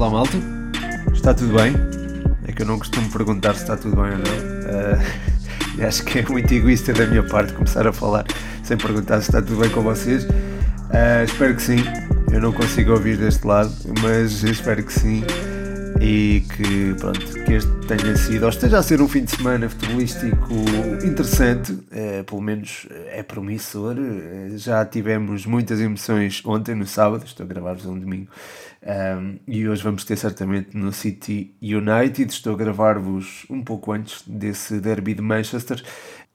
Olá malta, está tudo bem? É que eu não costumo perguntar se está tudo bem ou não. Uh, acho que é muito egoísta da minha parte começar a falar sem perguntar se está tudo bem com vocês. Uh, espero que sim. Eu não consigo ouvir deste lado, mas espero que sim e que, pronto, que este tenha sido, ou esteja a ser um fim de semana futebolístico interessante, é, pelo menos é promissor. Já tivemos muitas emoções ontem, no sábado, estou a gravar-vos um domingo, um, e hoje vamos ter certamente no City United. Estou a gravar-vos um pouco antes desse derby de Manchester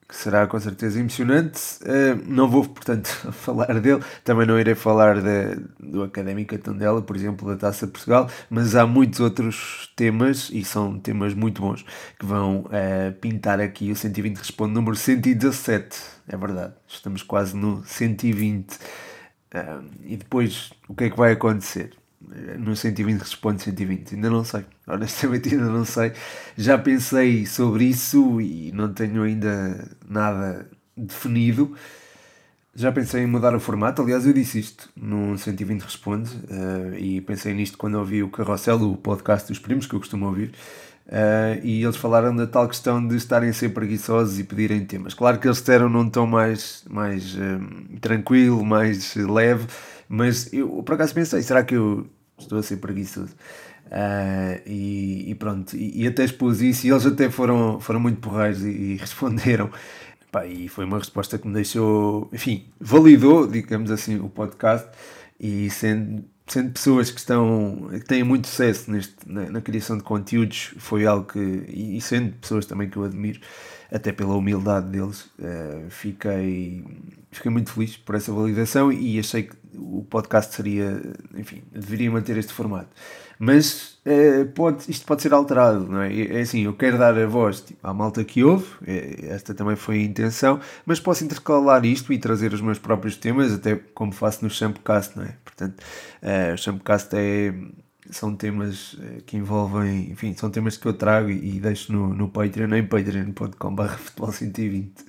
que será com certeza emocionante. Uh, não vou, portanto, falar dele, também não irei falar de, do Académica Tondela, por exemplo, da Taça Portugal, mas há muitos outros temas, e são temas muito bons, que vão uh, pintar aqui o 120 Responde número 117. É verdade, estamos quase no 120. Uh, eh, e depois, o que é que vai acontecer? No 120 responde 120, ainda não sei, honestamente ainda não sei. Já pensei sobre isso e não tenho ainda nada definido. Já pensei em mudar o formato, aliás, eu disse isto no 120 Responde uh, e pensei nisto quando ouvi o Carrossel, o podcast dos primos que eu costumo ouvir. Uh, e eles falaram da tal questão de estarem ser preguiçosos e pedirem temas. Claro que eles disseram num tom mais, mais uh, tranquilo, mais leve, mas eu por acaso pensei, será que eu estou a ser preguiçoso. Uh, e, e, pronto, e, e, até expus isso e eles até foram, foram muito porreiros e, e responderam. Pá, e foi uma resposta que me deixou, enfim, validou, digamos assim, o podcast e sendo, sendo pessoas que estão que têm muito sucesso neste, na, na criação de conteúdos, foi algo que, e, sendo pessoas também que eu admiro, até pela humildade deles, uh, fiquei, fiquei muito feliz por essa validação e achei que o podcast seria, enfim, deveria manter este formato. Mas uh, pode, isto pode ser alterado, não é? É assim, eu quero dar a voz tipo, à malta que ouve, é, esta também foi a intenção, mas posso intercalar isto e trazer os meus próprios temas, até como faço no Shampcast, não é? Portanto, uh, o Shampcast é são temas eh, que envolvem, enfim, são temas que eu trago e, deixo no, no Patreon, em patreon.com.br futebol 120.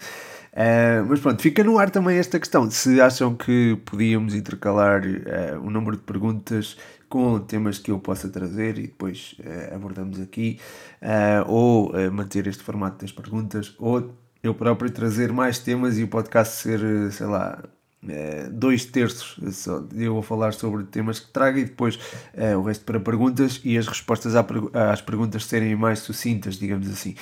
Uh, mas pronto, fica no ar também esta questão. Se acham que podíamos intercalar uh, o número de perguntas com temas que eu possa trazer e depois uh, abordamos aqui, ou manter este formato das perguntas, ou eu próprio trazer mais temas e o podcast ser, sei lá, é, dois terços só eu vou falar sobre temas que trago e depois é, o resto para perguntas e as respostas às perguntas serem mais sucintas, digamos assim.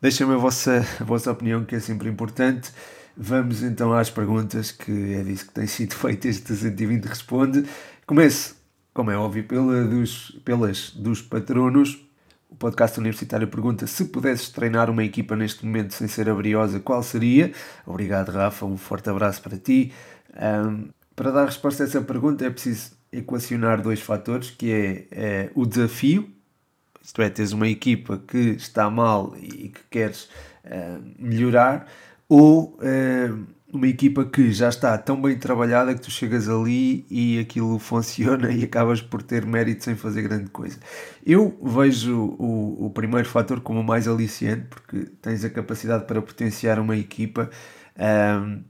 Deixem-me a vossa, a vossa opinião, que é sempre importante. Vamos então às perguntas, que é disso que tem sido feito este 120 Responde. Começo, como é óbvio, pela dos, pelas dos patronos. O podcast universitário pergunta se pudesses treinar uma equipa neste momento sem ser abriosa, qual seria? Obrigado, Rafa. Um forte abraço para ti. Um, para dar resposta a essa pergunta é preciso equacionar dois fatores, que é, é, o desafio, isto é, teres uma equipa que está mal e que queres uh, melhorar, ou uh, uma equipa que já está tão bem trabalhada que tu chegas ali e aquilo funciona e acabas por ter mérito sem fazer grande coisa. Eu vejo o, o primeiro fator como o mais aliciante, porque tens a capacidade para potenciar uma equipa. Um,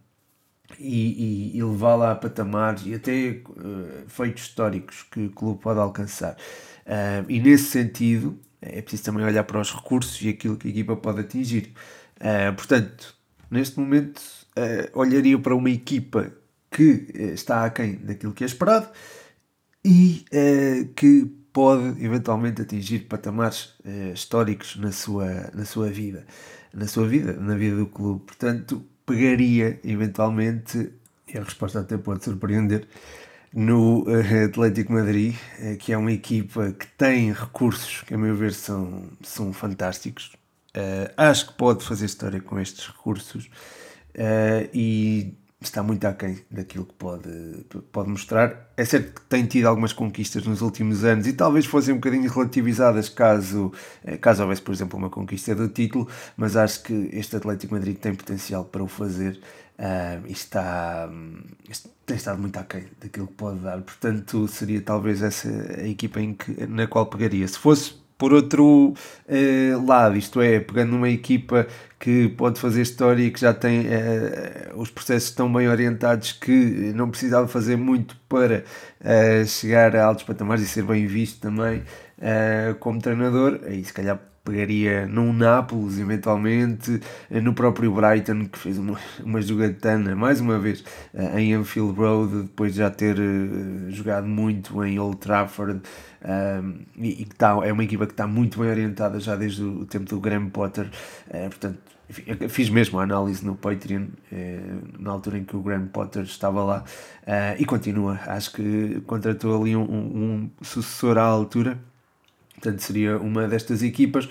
e, e, e levá-la a patamares e até uh, feitos históricos que o clube pode alcançar. Uh, e nesse sentido, é preciso também olhar para os recursos e aquilo que a equipa pode atingir. Uh, portanto, neste momento, olharia para uma equipa que está aquém daquilo que é esperado e que pode eventualmente atingir patamares históricos na sua, na sua vida, na sua vida, na vida do clube. Portanto, pegaria eventualmente, e a resposta até pode surpreender, no uh, Atlético Madrid, uh, que é uma equipa que tem recursos que, a meu ver, são, são fantásticos. Uh, acho que pode fazer história com estes recursos e está muito aquém daquilo que pode, pode mostrar. É certo que tem tido algumas conquistas nos últimos anos e talvez fossem um bocadinho relativizadas caso, eh, caso houvesse, por exemplo, uma conquista do título, mas acho que este Atlético Madrid tem potencial para o fazer uh, e está, tem estado muito aquém daquilo que pode dar. Portanto, seria talvez essa a equipa em que, na qual pegaria. Se fosse Por outro eh, lado, isto é, pegando uma equipa que pode fazer história e que já tem eh, os processos tão bem orientados que não precisava fazer muito para eh, chegar a altos patamares e ser bem visto também como treinador, aí se calhar pegaria num Nápoles, eventualmente, eh, no próprio Brighton, que fez uma, uma jogatana, mais uma vez, eh, em Anfield Road, depois de já ter uh, jogado muito em Old Trafford, um, e, e que tá, é uma equipa que está muito bem orientada já desde o tempo do Graham Potter, uh, portanto, fiz mesmo a análise no Patreon, na altura em que o Graham Potter estava lá, e continua, acho que contratou ali um, um sucessor à altura, Portanto, seria uma destas equipas.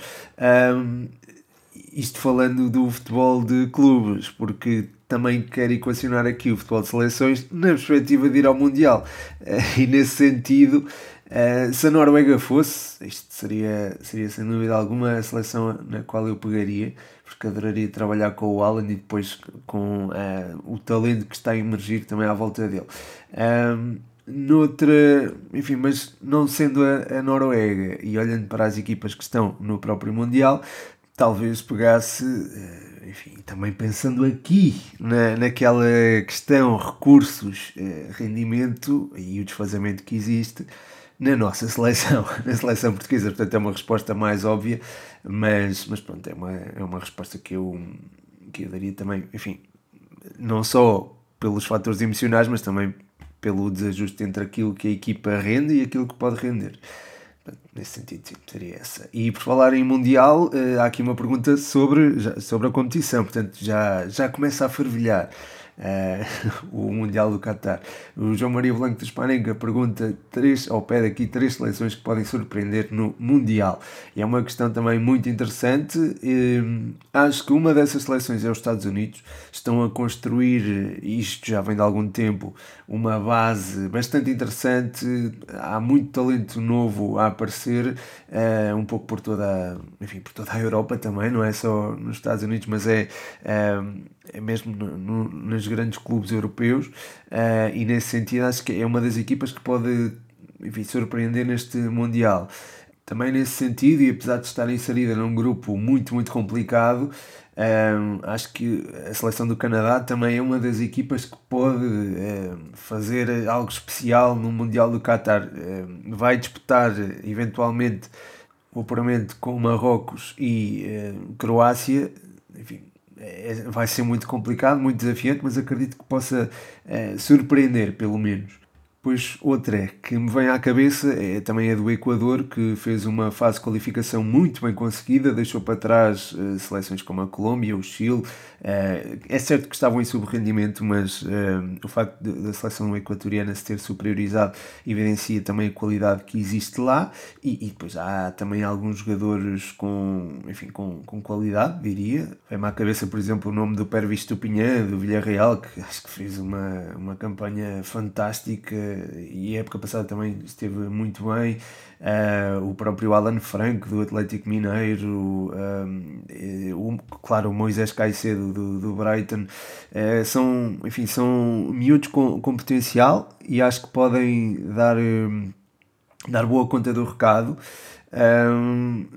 Um, isto falando do futebol de clubes, porque também quero equacionar aqui o futebol de seleções na perspectiva de ir ao Mundial. Uh, e nesse sentido, uh, se a Noruega fosse, isto seria, seria sem dúvida alguma a seleção na qual eu pegaria, porque adoraria trabalhar com o Alan e depois com uh, o talento que está a emergir também à volta dele. Um, noutra, enfim, mas não sendo a, a, Noruega e olhando para as equipas que estão no próprio Mundial, talvez pegasse, eh, enfim, também pensando aqui na, naquela questão recursos, eh, rendimento e o desfazamento que existe na nossa seleção, na seleção portuguesa. Portanto, é uma resposta mais óbvia, mas, mas pronto, é uma, é uma resposta que eu, que eu daria também, enfim, não só pelos fatores emocionais, mas também pelo desajuste entre aquilo que a equipa rende e aquilo que pode render. Nesse sentido, sim, seria essa. E por falar em Mundial, eh, há aqui uma pergunta sobre, sobre a competição, portanto já, já começa a fervilhar. Uh, o Mundial do Qatar. O João Maria Blanco de Espanega pergunta três, ou pede aqui três seleções que podem surpreender no Mundial. E é uma questão também muito interessante. Acho que uma dessas seleções é os Estados Unidos. Estão a construir, isto já vem de algum tempo, uma base bastante interessante. Há muito talento novo a aparecer, uh, um pouco por toda, enfim, por toda a Europa também, não é só nos Estados Unidos, mas é, é mesmo no, no, nas grandes clubes europeus uh, e nesse sentido acho que é uma das equipas que pode enfim, surpreender neste Mundial. Também nesse sentido, e apesar de estar inserida num grupo muito, muito complicado, um, eh, acho que a seleção do Canadá também é uma das equipas que pode um, fazer algo especial no Mundial do Qatar. Um, vai disputar eventualmente o apuramento com Marrocos e Croácia. Enfim, é, vai ser muito complicado, muito desafiante, mas acredito que possa é, surpreender, pelo menos. Pois outra que me vem à cabeça é também a do Equador, que fez uma fase de qualificação muito bem conseguida, deixou para trás uh, seleções como a Colômbia, o Chile. Uh, é certo que estavam em subrendimento, mas uh, o facto da seleção equatoriana se ter superiorizado evidencia também a qualidade que existe lá. E, e depois há também alguns jogadores com, enfim, com, com qualidade, diria. Vem-me à cabeça, por exemplo, o nome do Pervis Tupinhã, do Villarreal, que acho que fez uma, uma campanha fantástica e a época passada também esteve muito bem. Uh, o próprio Alan Franco do Atlético Mineiro, uh, o, claro, o Moisés Caicedo do, do Brighton, uh, são, enfim, são miúdos com, com potencial e acho que podem dar, dar boa conta do recado.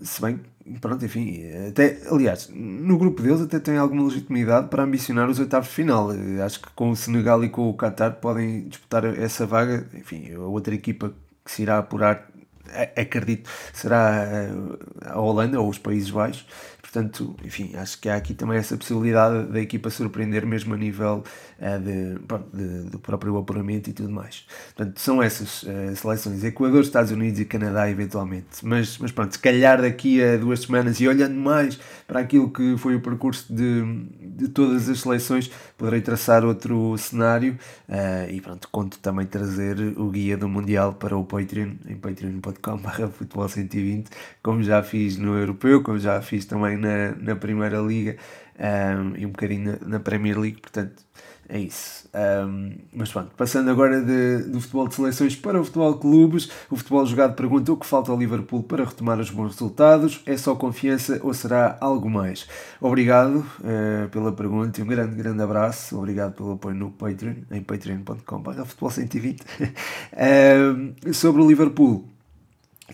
se bem pronto, enfim, até, aliás, no grupo deles até tem alguma legitimidade para ambicionar os oitavos de final. Acho que com o Senegal e com o Qatar podem disputar essa vaga. Enfim, a outra equipa que se irá apurar, acredito, será a Holanda ou os Países Baixos. Portanto, enfim, acho que há aqui também essa possibilidade da equipa surpreender mesmo a nível de, pronto, de, do próprio apuramento e tudo mais. Portanto, são essas uh, seleções, Equador, Estados Unidos e Canadá eventualmente. Mas, mas pronto, se calhar daqui a duas semanas e olhando mais para aquilo que foi o percurso de, de todas as seleções, poderei traçar outro cenário uh, e pronto, conto também trazer o guia do Mundial para o Patreon, em patreon.com.br futebol 120, como já fiz no Europeu, como já fiz também na, na Primeira Liga um, e um bocadinho na, na, Premier League, portanto é isso. Um, mas pronto, passando agora de, do futebol de seleções para o futebol de clubes, o futebol jogado pergunta o que falta ao Liverpool para retomar os bons resultados, é só confiança ou será algo mais? Obrigado uh, pela pergunta e um grande, grande abraço, obrigado pelo apoio no Patreon, em patreon.com.br futebol 120. um, sobre o Liverpool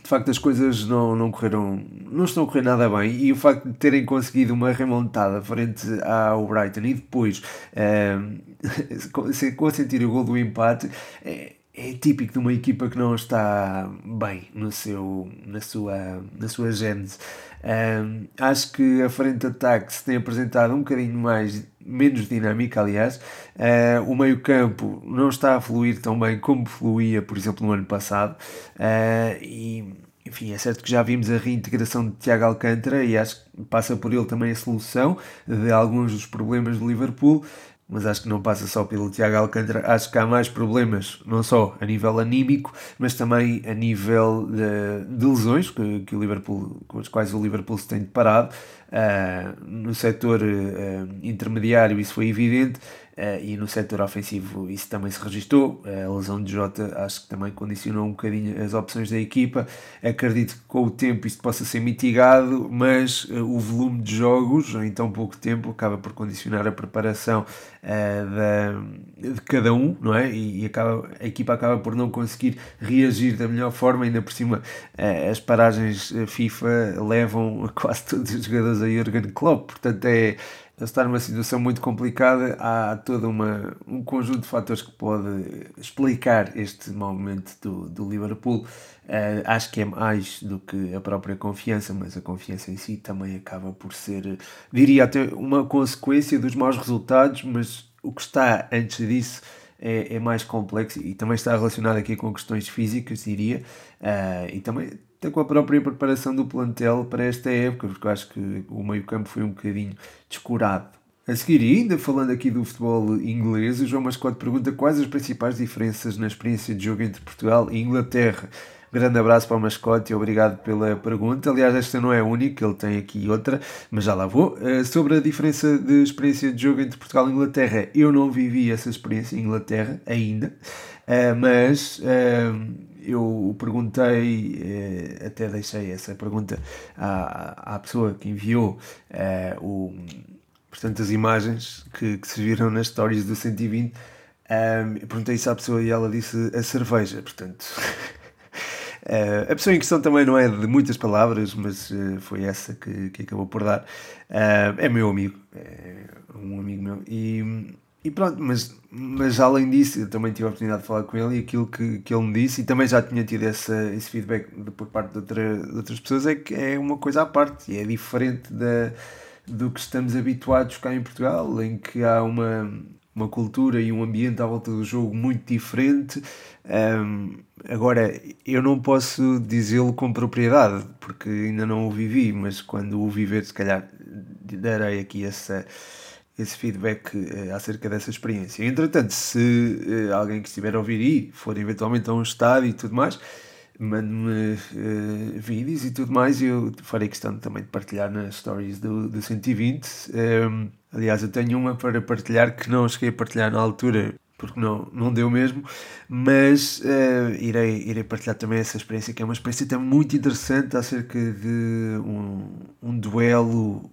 de facto as coisas não, não correram, não estão a correr nada bem e o facto de terem conseguido uma remontada frente ao Brighton e depois uh, consentir o gol do empate é, é típico de uma equipa que não está bem no seu, na, sua, na sua gênese. Um, acho que a frente de ataque se tem apresentado um bocadinho mais, menos dinâmica, aliás. Uh, o meio-campo não está a fluir tão bem como fluía, por exemplo, no ano passado. Uh, e, enfim, é certo que já vimos a reintegração de Tiago Alcântara e acho que passa por ele também a solução de alguns dos problemas do Liverpool mas acho que não passa só pelo Tiago Alcântara, acho que há mais problemas, não só a nível anímico, mas também a nível de, de lesões que, que, o Liverpool, com as quais o Liverpool se tem deparado. Uh, no setor uh, intermediário isso foi evidente, e no setor ofensivo isso também se registou. Uh, a lesão de Jota acho que também condicionou um bocadinho as opções da equipa. Acredito que com o tempo isto possa ser mitigado, mas uh, o volume de jogos em tão pouco tempo acaba por condicionar a preparação da, de cada um, não é? E, acaba, a equipa acaba por não conseguir reagir da melhor forma. Ainda por cima, as paragens FIFA levam quase todos os jogadores a Jurgen Klopp, portanto é está numa situação muito complicada, há todo uma, um conjunto de fatores que pode explicar este mau momento do, do Liverpool. Uh, acho que é mais do que a própria confiança, mas a confiança em si também acaba por ser, diria até, uma consequência dos maus resultados, mas o que está antes disso é, é mais complexo e também está relacionado aqui com questões físicas, diria, uh, e também até com a própria preparação do plantel para esta época, porque eu acho que o meio-campo foi um bocadinho descurado. A seguir, ainda falando aqui do futebol inglês, o João Mascote pergunta quais as principais diferenças na experiência de jogo entre Portugal e Inglaterra. Grande abraço para o mascote e obrigado pela pergunta. Aliás, esta não é a única, ele tem aqui outra, mas já lá vou. Uh, sobre a diferença de experiência de jogo entre Portugal e Inglaterra, eu não vivi essa experiência em Inglaterra ainda, uh, mas uh, eu perguntei, até deixei essa pergunta à, à pessoa que enviou o, portanto, as imagens que, que se viram nas stories do 120. Um, perguntei isso à pessoa e ela disse a cerveja, portanto. Uh, a pessoa em questão também não é de muitas palavras, mas uh, foi essa que, que acabou por dar. Uh, é meu amigo, é um amigo meu. E, e pronto, mas, mas além disso, eu também tive a oportunidade de falar com ele e aquilo que, que ele me disse, e também já tinha tido essa, esse feedback de, por parte de, outra, de outras pessoas, é que é uma coisa à parte e é diferente da, do que estamos habituados cá em Portugal, em que há uma, uma cultura e um ambiente à volta do jogo muito diferente. Um, agora, eu não posso dizê-lo com propriedade, porque ainda não o vivi, mas quando o viver, se calhar darei aqui essa, esse feedback uh, acerca dessa experiência. Entretanto, se uh, alguém que estiver a ouvir e for eventualmente a um estádio e tudo mais, mande-me uh, vídeos e tudo mais, eu farei questão também de partilhar nas stories do, do 120. Um, aliás, eu tenho uma para partilhar que não cheguei a partilhar na altura porque não, não deu mesmo, mas uh, irei, irei partilhar também essa experiência, que é uma experiência também muito interessante acerca de um, um duelo.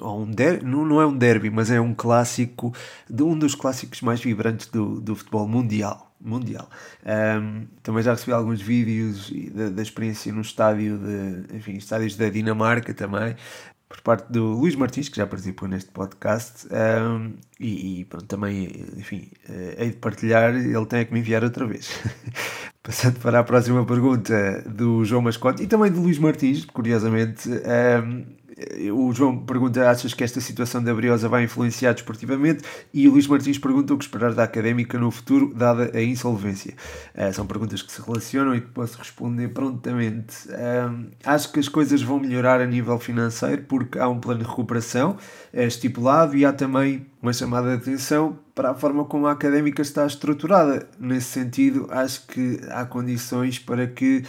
Ou um der, não, não é um derby, mas é um clássico, de um dos clássicos mais vibrantes do, do futebol mundial. mundial. Um, também já recebi alguns vídeos da, da experiência no estádio de, enfim, estádios da Dinamarca também, por parte do Luís Martins, que já participou neste podcast, um, e, e pronto, também, enfim, uh, hei de partilhar, ele tem que me enviar outra vez. Passando para a próxima pergunta do João Mascote e também do Luís Martins, curiosamente, um, o João pergunta: achas que esta situação da Briosa vai influenciar desportivamente? E o Luís Martins pergunta o que esperar da académica no futuro, dada a insolvência. Uh, são perguntas que se relacionam e que posso responder prontamente. Uh, acho que as coisas vão melhorar a nível financeiro porque há um plano de recuperação uh, estipulado e há também uma chamada de atenção para a forma como a académica está estruturada. Nesse sentido, acho que há condições para que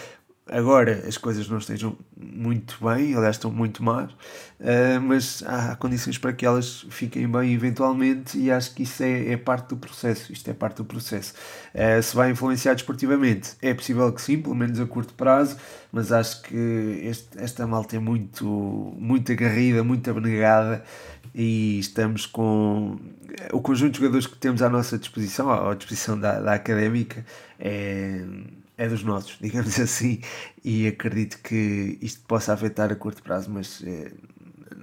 agora as coisas não estejam muito bem, aliás estão muito más, uh, mas há condições para que elas fiquem bem eventualmente e acho que isso é, é parte do processo, isto é parte do processo. Uh, se vai influenciar desportivamente, é possível que sim, pelo menos a curto prazo, mas acho que este, esta malta é muito, muito agarrida, muito abnegada e estamos com o conjunto de jogadores que temos à nossa disposição, à disposição da, da académica, é é dos nossos, digamos assim, e acredito que isto possa afetar a curto prazo, mas é,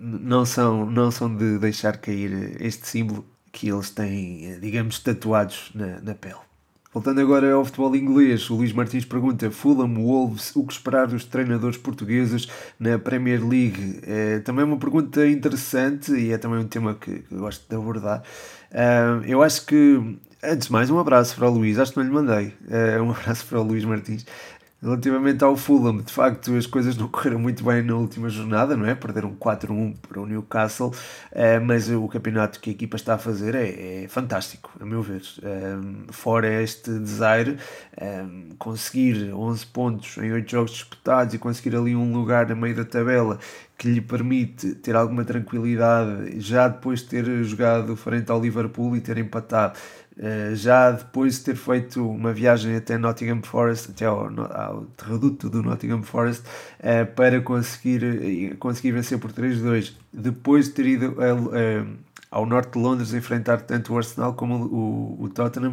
não, são, não são de deixar cair este símbolo que eles têm, digamos, tatuados na, na pele. Voltando agora ao futebol inglês, o Luís Martins pergunta: Fulham, Wolves, o que esperar dos treinadores portugueses na Premier League? É também uma pergunta interessante e é também um tema que, que gosto de abordar. Uh, eu acho que, antes de mais, um abraço para o Luís, acho que não lhe mandei. Uh, um abraço para o Luís Martins. Relativamente ao Fulham, de facto as coisas não correram muito bem na última jornada, não é? Perderam 4-1 para o Newcastle, eh, mas o campeonato que a equipa está a fazer é, é fantástico, a meu ver. Eh, fora este desaire, conseguir 11 pontos em 8 jogos disputados e conseguir ali um lugar a meio da tabela que lhe permite ter alguma tranquilidade já depois de ter jogado frente ao Liverpool e ter empatado eh, já depois de ter feito uma viagem até Nottingham Forest, até ao, ao terraduto do Nottingham Forest, uh, para conseguir, uh, conseguir vencer por 3-2, depois de ter ido ao norte de Londres enfrentar tanto o Arsenal como o, o, Tottenham,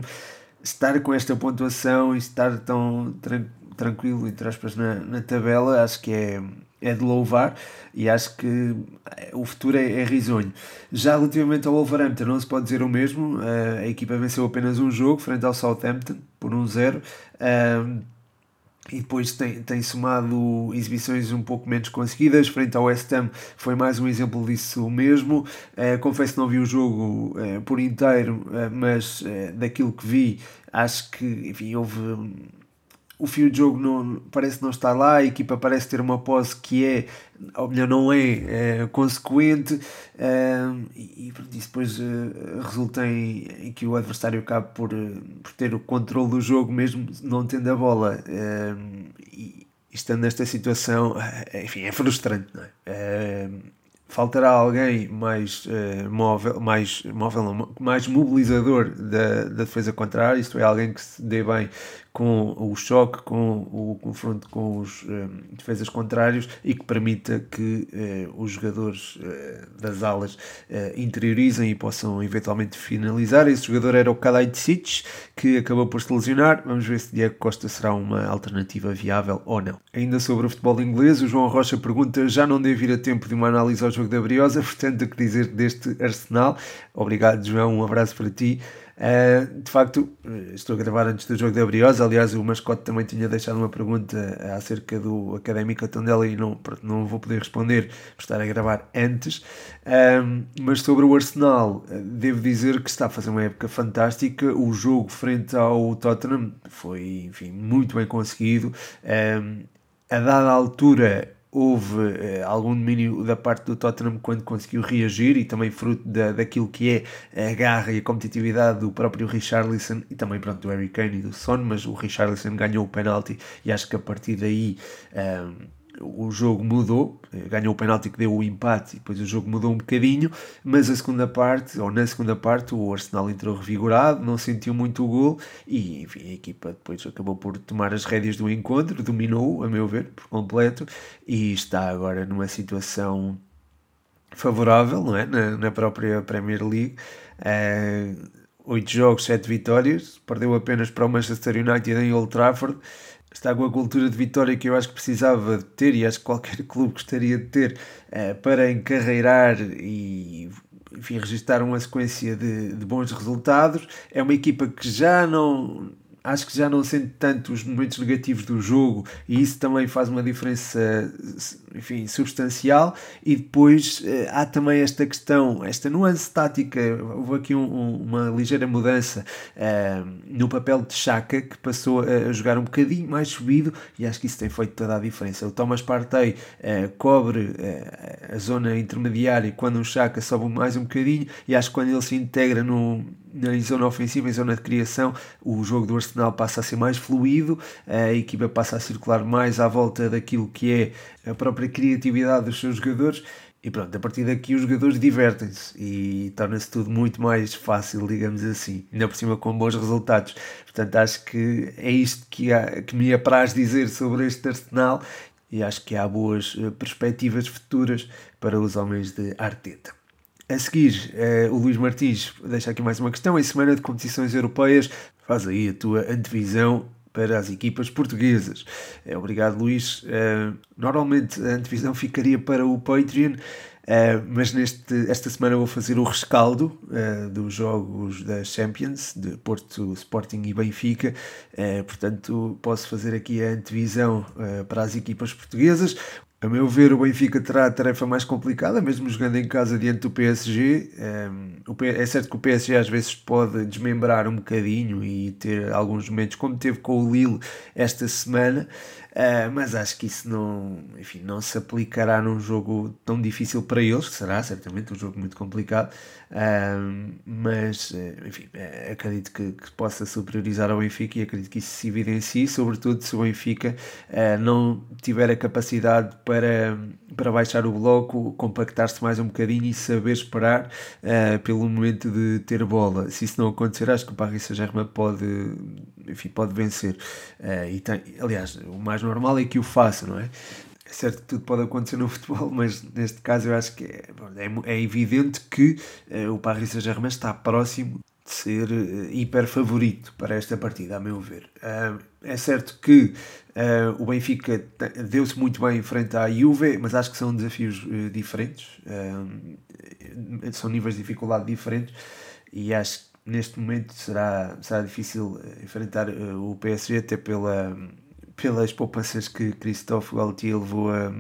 estar com esta pontuação e estar tão tran tranquilo, entre aspas, na, na tabela, acho que é é de louvar e acho que eh, o futuro é, é risonho. Já relativamente ao Wolverhampton, não se pode dizer o mesmo. Uh, a equipa venceu apenas um jogo frente ao Southampton por 1-0. Um e depois tem, tem somado exibições um pouco menos conseguidas. Frente ao West Ham foi mais um exemplo disso mesmo. Uh, confesso que não vi o jogo uh, por inteiro, uh, mas daquilo que vi, acho que enfim, houve o fio de jogo não, parece não estar lá, a equipa parece ter uma posse que é, ou melhor, não é, é consequente, é, e, e isso depois é, resulta em, em, que o adversário acabe por, eh, por ter o controle do jogo, mesmo não tendo a bola. e estando nesta situação, enfim, é frustrante, não é? faltará alguém mais uh, móvel, mais móvel, mais mobilizador da, da defesa contrária, isto é, alguém que se dê bem com o choque, com o confronto com os um, eh, defesas contrários e que permita que uh, os jogadores uh, das alas uh, interiorizem e possam eventualmente finalizar. Esse jogador era o Kalajdzic, que acabou por se lesionar. Vamos ver se Diego Costa será uma alternativa viável ou não. Ainda sobre o futebol inglês, o João Rocha pergunta: já não deve ir a tempo de uma análise ao jogo da Briosa, portanto, o que dizer deste Arsenal? Obrigado, João, um abraço para ti. Uh, de facto, estou a gravar antes do jogo da Briosa. Aliás, o mascote também tinha deixado uma pergunta acerca do Académico Tondela e não, não vou poder responder por estar a gravar antes. Uh, mas sobre o Arsenal, devo dizer que está a fazer uma época fantástica. O jogo frente ao Tottenham foi, enfim, muito bem conseguido. Uh, a dada altura, houve uh, algum domínio da parte do Tottenham quando conseguiu reagir e também fruto da, daquilo que é a garra e a competitividade do próprio Richarlison e também pronto, do Harry Kane e do Son, mas o Richarlison ganhou o penalti e acho que a partir daí um, ehm, o jogo mudou, ganhou o penalti que deu o empate e depois o jogo mudou um bocadinho, mas a segunda parte, ou na segunda parte, o Arsenal entrou revigorado, não sentiu muito o gol e enfim, a equipa depois acabou por tomar as rédeas do encontro, dominou, a meu ver, por completo, e está agora numa situação favorável, não é? Na, na própria Premier League. Uh, 8 jogos, 7 vitórias, perdeu apenas para o Manchester United em Old Trafford está com a cultura de vitória que eu acho que precisava de ter e acho que qualquer clube gostaria de ter uh, para encarreirar e enfim, registrar uma sequência de, de bons resultados. É uma equipa que já não acho que já não sente tanto os momentos negativos do jogo e isso também faz uma diferença enfim, substancial e depois eh, há também esta questão, esta nuance tática, houve aqui um, um, uma ligeira mudança uh, no papel de Chaka que passou a jogar um bocadinho mais subido e acho que isso tem feito toda a diferença. O Thomas Partey uh, cobre uh, a zona intermediária quando o Chaka sobe mais um bocadinho e acho que quando ele se integra no na zona ofensiva, em zona de criação, o jogo do Arsenal passa a ser mais fluido, a equipa passa a circular mais à volta daquilo que é a própria criatividade dos seus jogadores. E pronto, a partir daqui os jogadores divertem-se e torna-se tudo muito mais fácil, digamos assim, ainda por cima com bons resultados. Portanto, acho que é isto que, há, que me apraz dizer sobre este Arsenal e acho que há boas eh, perspectivas futuras para os homens de Arteta. A seguir, uh, o Luís Martins deixa aqui mais uma questão. Em semana de competições europeias, faz aí a tua antevisão para as equipas portuguesas. Obrigado, Luís. Normalmente a antevisão ficaria para o Patreon. Uh, mas neste, esta semana vou fazer o rescaldo dos jogos da Champions, de Porto, Sporting e Benfica. Portanto, posso fazer aqui a antevisão para as equipas portuguesas. A meu ver, o Benfica terá a tarefa mais complicada, mesmo jogando em casa diante do PSG. É certo que o PSG às vezes pode desmembrar um bocadinho e ter alguns momentos, como teve com o Lille esta semana, Uh, mas acho que isso não, enfim, não se aplicará num jogo tão difícil para eles, que será certamente um jogo muito complicado, uh, mas uh, enfim, acredito que, que, possa superiorizar ao Benfica e acredito que isso se evidencie, sobretudo se o Benfica não tiver a capacidade para, para baixar o bloco, compactar-se mais um bocadinho e saber esperar pelo momento de ter bola. Se isso não acontecer, acho que o Paris Saint-Germain pode, enfim, pode vencer. e tem, aliás, o mais normal é que o faça, não é? É certo que tudo pode acontecer no futebol, mas neste caso eu acho que é, é, é evidente que uh, o Paris Saint-Germain está próximo de ser uh, hiper favorito para esta partida, a meu ver. Uh, é certo que o Benfica deu-se muito bem em frente à Juve, mas acho que são desafios diferentes, são níveis de dificuldade diferentes e acho neste momento será, será difícil enfrentar o PSG até pela pelas poupanças que Christophe Galtier levou a,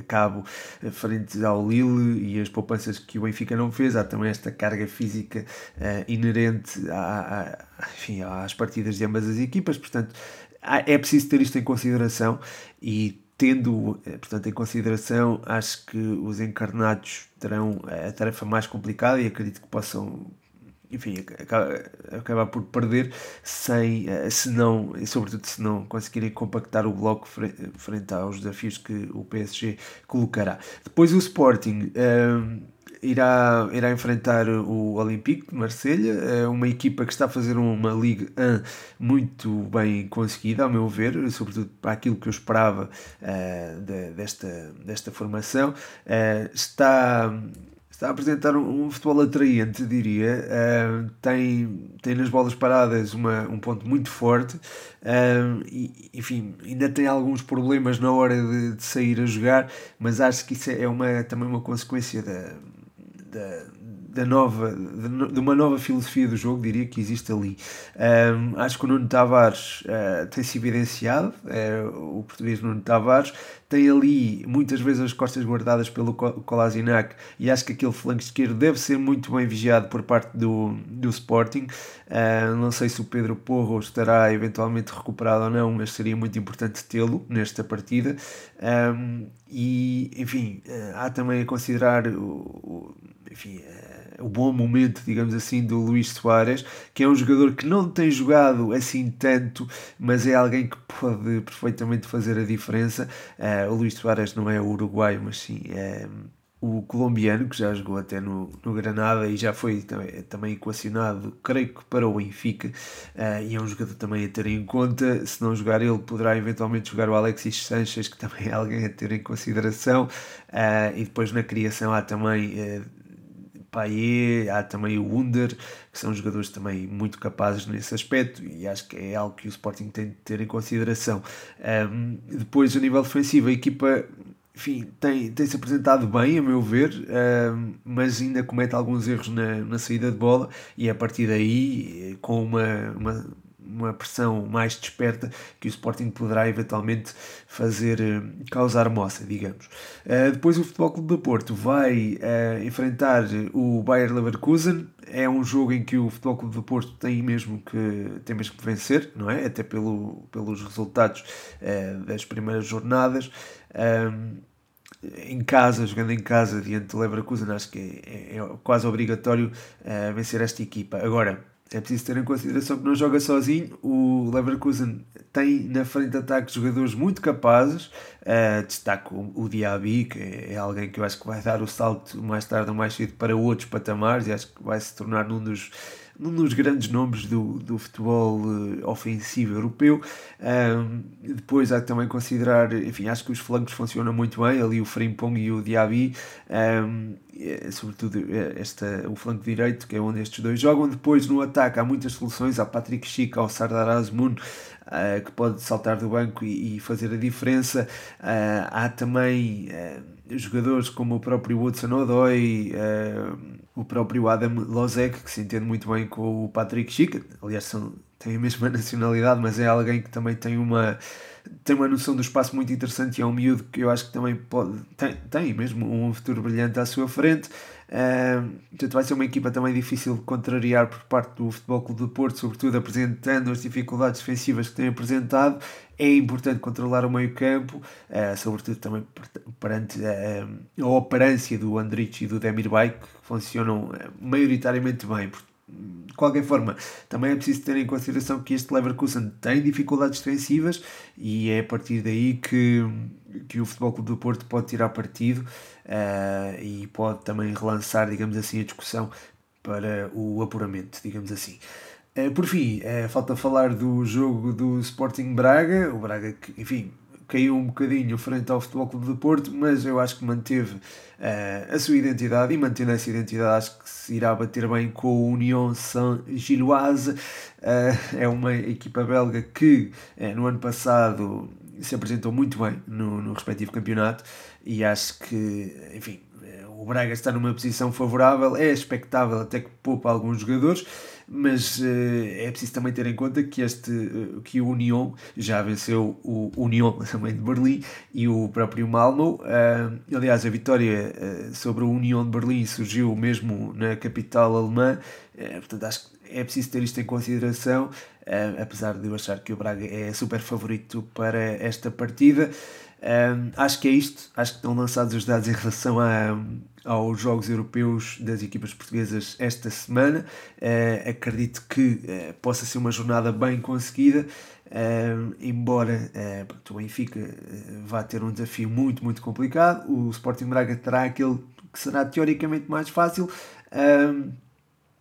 a cabo frente ao Lille e as poupanças que o Benfica não fez. Há também esta carga física uh, inerente a, a, enfim, às partidas de ambas as equipas, portanto é preciso ter isto em consideração e tendo eh, portanto em consideração acho que os encarnados terão a tarefa mais complicada e acredito que possam enfim, acabar por perder sem, eh, se não, e sobretudo se não conseguirem compactar o bloco frente aos desafios que o PSG colocará. Depois o Sporting um, ehm, irá, irá enfrentar o Olympique de Marselha, é uma equipa que está a fazer uma Ligue 1 muito bem conseguida, ao meu ver, sobretudo para aquilo que eu esperava uh, de, desta, desta formação. Uh, está está a apresentar um, um futebol atraente, diria. Uh, tem, tem nas bolas paradas uma, um ponto muito forte. Uh, e, enfim, ainda tem alguns problemas na hora de, de, sair a jogar, mas acho que isso é uma, também uma consequência da, da da nova, de uma nova filosofia do jogo, diria que existe ali. Acho que o Nuno Tavares uh, tem-se evidenciado, uh, o português Nuno Tavares, tem ali muitas vezes as costas guardadas pelo Kolasinac e acho que aquele flanco esquerdo deve ser muito bem vigiado por parte do, do Sporting. Uh, não sei se o Pedro Porro estará eventualmente recuperado ou não, mas seria muito importante tê-lo nesta partida. Um, e, enfim, há também a considerar o, o enfim, o bom momento, digamos assim, do Luís Soares, que é um jogador que não tem jogado assim tanto, mas é alguém que pode perfeitamente fazer a diferença. Uh, o Luís Soares não é o uruguaio, mas sim é o colombiano, que já jogou até no, no Granada e já foi também, também equacionado, creio que para o Benfica, uh, e é um jogador também a ter em conta. Se não jogar ele, poderá eventualmente jogar o Alexis Sanchez, que também é alguém a ter em consideração. Uh, e depois na criação há também uh, Payet, há também o Wunder, que são jogadores também muito capazes nesse aspecto e acho que é algo que o Sporting tem de ter em consideração. Um, depois, a nível defensivo, a equipa enfim, tem, tem se apresentado bem, a meu ver, mas ainda comete alguns erros na, na saída de bola e a partir daí, com uma, uma uma pressão mais desperta que o Sporting poderá eventualmente fazer eh, causar moça, digamos. Uh, depois o Futebol Clube do Porto vai uh, enfrentar o Bayer Leverkusen. É um jogo em que o Futebol Clube do Porto tem mesmo que tem mesmo que vencer, não é? Até pelo, pelos resultados uh, das primeiras jornadas. Em casa, jogando em casa diante do Leverkusen, acho que é, é, quase obrigatório vencer esta equipa. Agora, é preciso ter em consideração que não joga sozinho. O Leverkusen tem na frente de ataque jogadores muito capazes. Uh, destaco o Diaby, que é alguém que eu acho que vai dar o salto mais tarde ou mais cedo para outros patamares e acho que vai se tornar um dos, um dos grandes nomes do, do futebol uh, ofensivo europeu. Um, depois há que também considerar, enfim, acho que os flancos funcionam muito bem, ali o Frimpong e o Diaby, sobretudo esta, o flanco direito, que é onde estes dois jogam. Depois no ataque há muitas soluções, há Patrick Schick, ao Sardar Azmoun, uh, que pode saltar do banco e, e fazer a diferença. Uh, há também uh, jogadores como o próprio Hudson Odoi, o próprio Adam Lozek, que se entende muito bem com o Patrick Schick, aliás, são, têm a mesma nacionalidade, mas é alguém que também tem uma tem uma noção do espaço muito interessante e é um miúdo que eu acho que também pode, tem, tem mesmo um futuro brilhante à sua frente. Uh, portanto, vai ser uma equipa também difícil de contrariar por parte do Futebol Clube do Porto, sobretudo apresentando as dificuldades defensivas que tem apresentado. É importante controlar o meio-campo, uh, sobretudo também perante uh, a operância do Andrich e do Demirbay, que funcionam maioritariamente bem. De qualquer forma, também é preciso ter em consideração que este Leverkusen tem dificuldades defensivas e é a partir daí que, que o Futebol Clube do Porto pode tirar partido uh, e pode também relançar, digamos assim, a discussão para o apuramento, digamos assim. Uh, por fim, uh, falta falar do jogo do Sporting Braga, o Braga que, enfim, caiu um bocadinho frente ao Futebol Clube do Porto, mas eu acho que manteve uh, a sua identidade e mantendo essa identidade acho que se irá bater bem com o Union Saint-Gilloise. Uh, é uma equipa belga que uh, no ano passado se apresentou muito bem no, no respectivo campeonato e acho que, enfim, o Braga está numa posição favorável, é expectável até que poupa alguns jogadores mas uh, é preciso também ter em conta que este uh, que o Union já venceu o Union também de Berlim e o próprio Malmo. Uh, aliás, a vitória sobre o Union de Berlim surgiu mesmo na capital alemã, portanto acho que é preciso ter isto em consideração, apesar de eu achar que o Braga é super favorito para esta partida. Acho que é isto, acho que estão lançados os dados em relação a, aos Jogos Europeus das equipas portuguesas esta semana. Uh, acredito que uh, possa ser uma jornada bem conseguida, uh, embora pronto, o Benfica vá ter um desafio muito, muito complicado. O Sporting Braga terá aquele que será teoricamente mais fácil.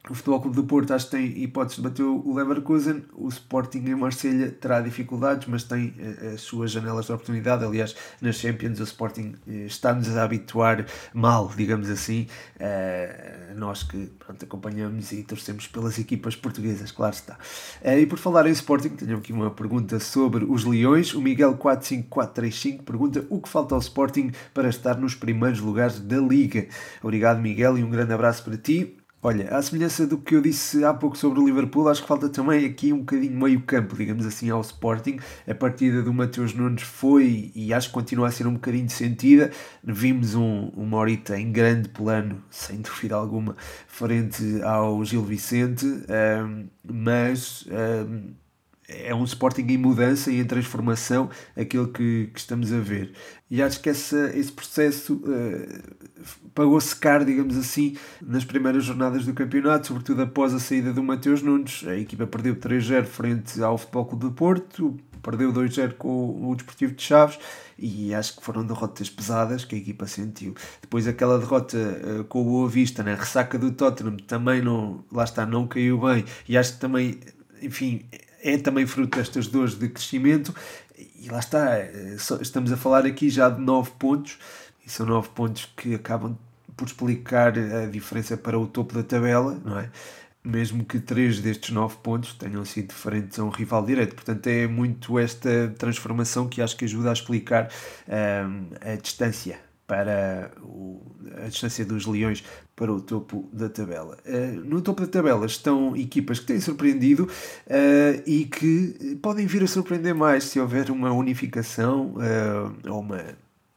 O Futebol Clube do Porto acho que tem hipóteses de bater o Leverkusen. O Sporting em Marselha terá dificuldades, mas tem eh, as suas janelas de oportunidade. Aliás, nas Champions o Sporting eh, está-nos a habituar mal, digamos assim. Uh, nós que pronto, acompanhamos e torcemos pelas equipas portuguesas, claro está. E por falar em Sporting, tenho aqui uma pergunta sobre os Leões. O Miguel 45435 pergunta o que falta ao Sporting para estar nos primeiros lugares da Liga. Obrigado, Miguel, e um grande abraço para ti. Olha, à semelhança do que eu disse há pouco sobre o Liverpool, acho que falta também aqui um bocadinho meio campo, digamos assim, ao Sporting. A partida do Mateus Nunes foi e acho que continua a ser um bocadinho sentida. Vimos um, uma horita em grande plano, sem dúvida alguma, frente ao Gil Vicente, um, mas um, é um Sporting em mudança e em transformação aquele que, que estamos a ver. E acho que essa, esse processo uh, pagou-se caro, digamos assim, nas primeiras jornadas do campeonato, sobretudo após a saída do Mateus Nunes. A equipa perdeu 3-0 frente ao Futebol Clube do Porto, perdeu 2-0 com o Desportivo de Chaves e acho que foram derrotas pesadas que a equipa sentiu. Depois aquela derrota uh, com o Boa Vista na ressaca do Tottenham também não, lá está, não caiu bem e acho que também, enfim, é também fruto destas dores de crescimento e lá está, eh, estamos a falar aqui já de 9 pontos e são 9 pontos que acabam por explicar a diferença para o topo da tabela, não é? Mesmo que 3 destes 9 pontos tenham sido diferentes a um rival direto. Portanto, é muito esta transformação que acho que ajuda a explicar um, ehm, a distância para o, a distância dos Leões para o topo da tabela. Uh, no topo da tabela estão equipas que têm surpreendido uh, e que podem vir a surpreender mais se houver uma unificação ou uma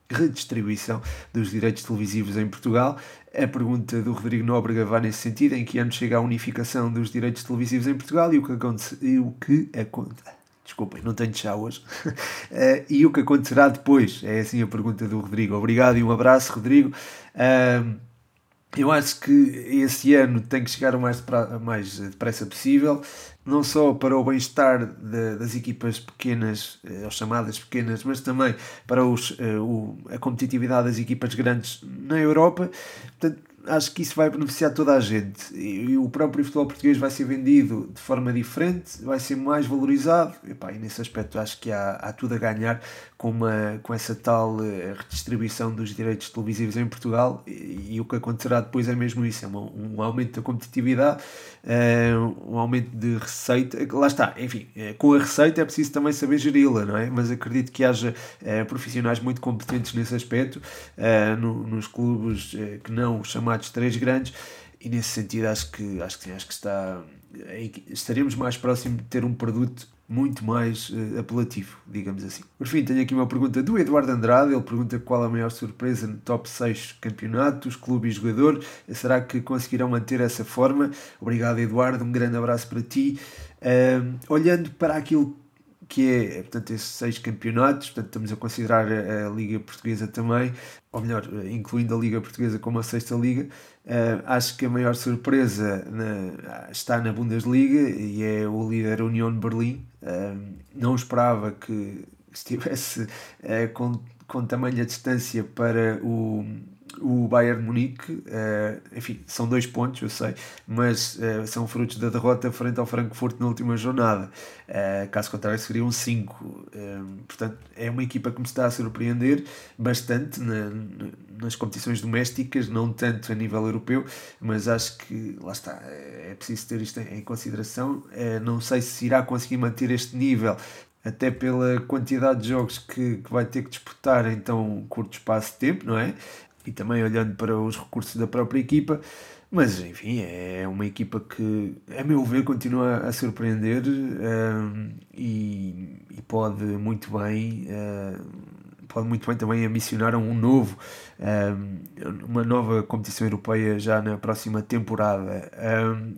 redistribuição dos direitos televisivos em Portugal. A pergunta do Rodrigo Nóbrega vai nesse sentido, em que ano chega a unificação dos direitos televisivos em Portugal e o que acontece, e o que acontece Desculpem, não tenho chá hoje. uh, e o que acontecerá depois? É assim a pergunta do Rodrigo. Obrigado e um abraço, Rodrigo. Uh, eu acho que esse ano tem que chegar o mais, mais depressa possível, não só para o bem-estar das equipas pequenas, eh, ou chamadas pequenas, mas também para os, o, a competitividade das equipas grandes na Europa. Portanto, acho que isso vai beneficiar toda a gente. E, o próprio futebol português vai ser vendido de forma diferente, vai ser mais valorizado. E, pá, e nesse aspecto acho que há, há tudo a ganhar com, uma, com essa tal eh, redistribuição dos direitos televisivos em Portugal. E, e o que acontecerá depois é mesmo isso: é um, um aumento da competitividade, uh, um aumento de receita. Lá está, enfim, com a receita é preciso também saber geri-la, não é? Mas acredito que haja profissionais muito competentes nesse aspecto, no, nos clubes que não chamados chamados três grandes, e nesse sentido acho que, acho que, acho que está, estaremos mais próximos de ter um produto muito mais uh, apelativo, digamos assim. Por fim, tenho aqui uma pergunta do Eduardo Andrade. Ele pergunta qual a maior surpresa no top 6 campeonatos, clube e jogador. Será que conseguirão manter essa forma? Obrigado, Eduardo. Um grande abraço para ti. Uh, olhando para aquilo que é, portanto, esses seis campeonatos, portanto, estamos a considerar a, a, Liga Portuguesa também, ou melhor, incluindo a Liga Portuguesa como a sexta Liga, uh, acho que a maior surpresa na, está na Bundesliga e é o líder União Berlim. Uh, não esperava que estivesse uh, com, com tamanha distância para o o Bayern Munique, uh, enfim, são dois pontos, eu sei, mas uh, são frutos da derrota frente ao Frankfurt na última jornada. Uh, caso contrário, seriam cinco. portanto, é uma equipa que me está a surpreender bastante na, nas competições domésticas, não tanto a nível europeu, mas acho que, lá está, é preciso ter isto em consideração. não sei se irá conseguir manter este nível até pela quantidade de jogos que, que vai ter que disputar em tão curto espaço de tempo, não é? E também olhando para os recursos da própria equipa. Mas enfim, é uma equipa que, a meu ver, continua a surpreender um, e, e, pode muito bem. Um, pode muito bem também ambicionar um novo, uma nova competição europeia já na próxima temporada.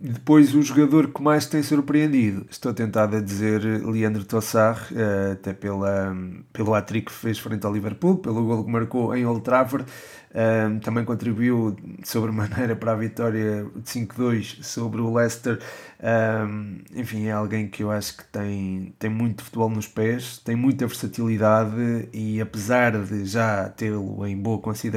Depois, o jogador que mais tem surpreendido, estou tentado a dizer Leandro Tossar, eh, até pela, pelo hat-trick que fez frente ao Liverpool, pelo gol que marcou em Old Trafford, também contribuiu sobremaneira para a vitória de 5-2 sobre o Leicester. Enfim, é alguém que eu acho que tem, tem muito futebol nos pés, tem muita versatilidade e apesar de já tê-lo em boa consideração,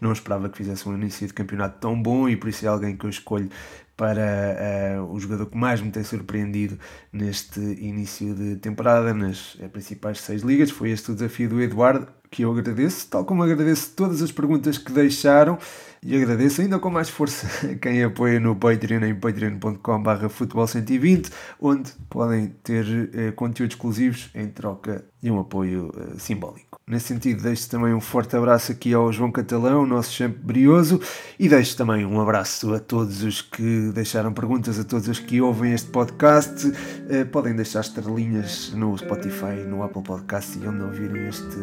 não esperava que fizesse um início de campeonato tão bom e por isso é alguém que eu escolho para uh, o jogador que mais me tem surpreendido neste início de temporada nas uh, principais seis ligas. Foi este o desafio do Eduardo que eu agradeço, tal como agradeço todas as perguntas que deixaram e agradeço ainda com mais força quem apoia no Patreon em patreon.com.br futebol120, onde podem ter eh, conteúdos exclusivos em troca de um apoio eh, simbólico. Nesse sentido, deixo também um forte abraço aqui ao João Catalão, nosso sempre brioso, e deixo também um abraço a todos os que deixaram perguntas, a todos os que ouvem este podcast. Eh, podem deixar estrelinhas no Spotify, no Apple Podcast e onde ouvirem este,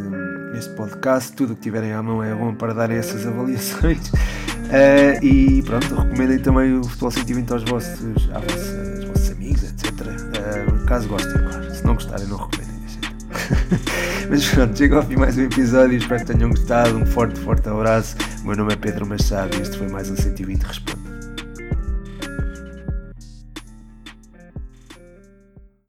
este podcast. Tudo o que tiverem à mão é bom para darem essas avaliações. Uh, e pronto, recomendem também o Futebol 120 aos vossos, aos vossos amigos, etc. Uh, caso gostem, claro. Se não gostarem, não recomendem. Mas pronto, chega ao fim mais um episódio. Espero que tenham gostado. Um forte, forte abraço. O meu nome é Pedro Machado e este foi mais um 120 Responde.